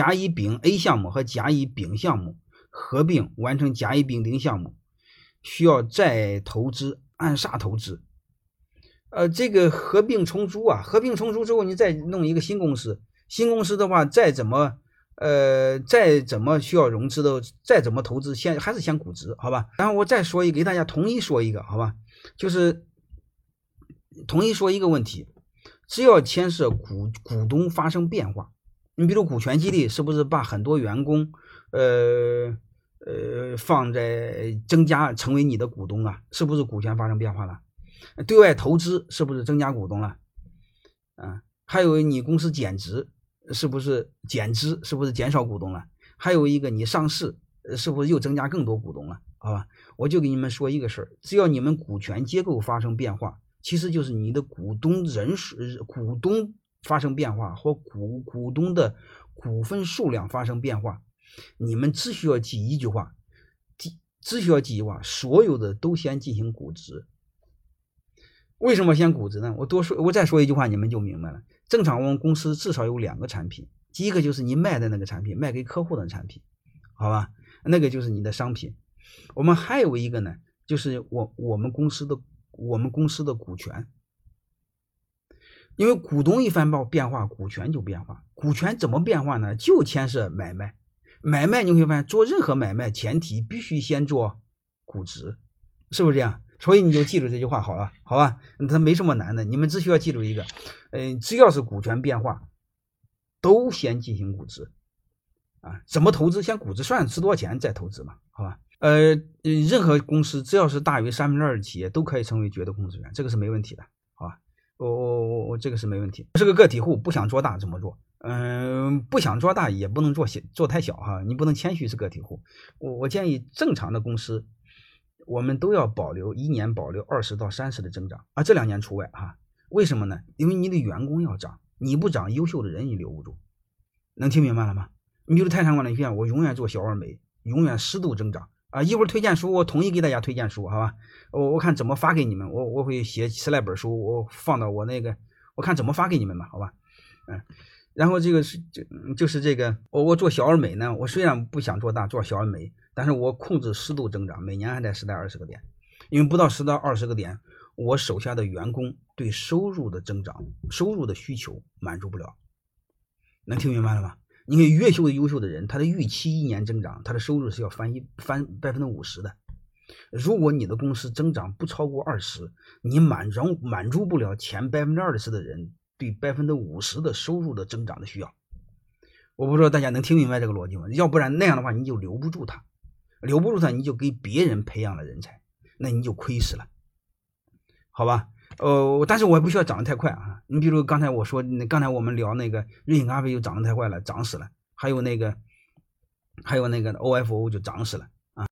甲乙丙 A 项目和甲乙丙项目合并完成甲乙丙丁项目，需要再投资，按啥投资？呃，这个合并重组啊，合并重组之后，你再弄一个新公司，新公司的话，再怎么呃，再怎么需要融资的，再怎么投资，先还是先估值，好吧？然后我再说一，给大家统一说一个，好吧？就是统一说一个问题，只要牵涉股股东发生变化，你比如股权激励，是不是把很多员工呃呃放在增加成为你的股东啊？是不是股权发生变化了？对外投资是不是增加股东了？啊，还有你公司减值是不是减资？是不是减少股东了？还有一个你上市是不是又增加更多股东了？好吧，我就给你们说一个事儿，只要你们股权结构发生变化，其实就是你的股东人数、股东发生变化或股股东的股份数量发生变化，你们只需要记一句话，只只需要记一句话，所有的都先进行估值。为什么先估值呢？我多说，我再说一句话，你们就明白了。正常我们公司至少有两个产品，第一个就是你卖的那个产品，卖给客户的产品，好吧？那个就是你的商品。我们还有一个呢，就是我我们公司的我们公司的股权，因为股东一翻报变化，股权就变化。股权怎么变化呢？就牵涉买卖，买卖你会发现，做任何买卖前提必须先做估值，是不是这样？所以你就记住这句话好了，好吧？它没什么难的，你们只需要记住一个，嗯，只要是股权变化，都先进行估值，啊，怎么投资？先估值算值多少钱再投资嘛，好吧？呃，任何公司只要是大于三分之二的企业都可以成为绝对控制权，这个是没问题的，我我我我这个是没问题。是个个体户，不想做大怎么做？嗯，不想做大也不能做小，做太小哈，你不能谦虚是个体户。我我建议正常的公司。我们都要保留一年保留二十到三十的增长啊，这两年除外哈。为什么呢？因为你的员工要涨，你不涨，优秀的人你留不住。能听明白了吗？你比如泰山管理学院，我永远做小而美，永远适度增长啊。一会儿推荐书，我统一给大家推荐书，好吧？我我看怎么发给你们，我我会写十来本书，我放到我那个，我看怎么发给你们吧，好吧？嗯，然后这个是就就是这个，我我做小而美呢，我虽然不想做大，做小而美。但是我控制适度增长，每年还得十到二十个点，因为不到十到二十个点，我手下的员工对收入的增长、收入的需求满足不了。能听明白了吗？你看越秀的优秀的人，他的预期一年增长，他的收入是要翻一翻百分之五十的。如果你的公司增长不超过二十，你满足满足不了前百分之二十的人对百分之五十的收入的增长的需要。我不知道大家能听明白这个逻辑吗？要不然那样的话你就留不住他。留不住他，你就给别人培养了人才，那你就亏死了，好吧？呃，但是我也不需要涨得太快啊。你比如刚才我说，那刚才我们聊那个瑞幸咖啡又涨得太快了，涨死了。还有那个，还有那个 OFO 就涨死了。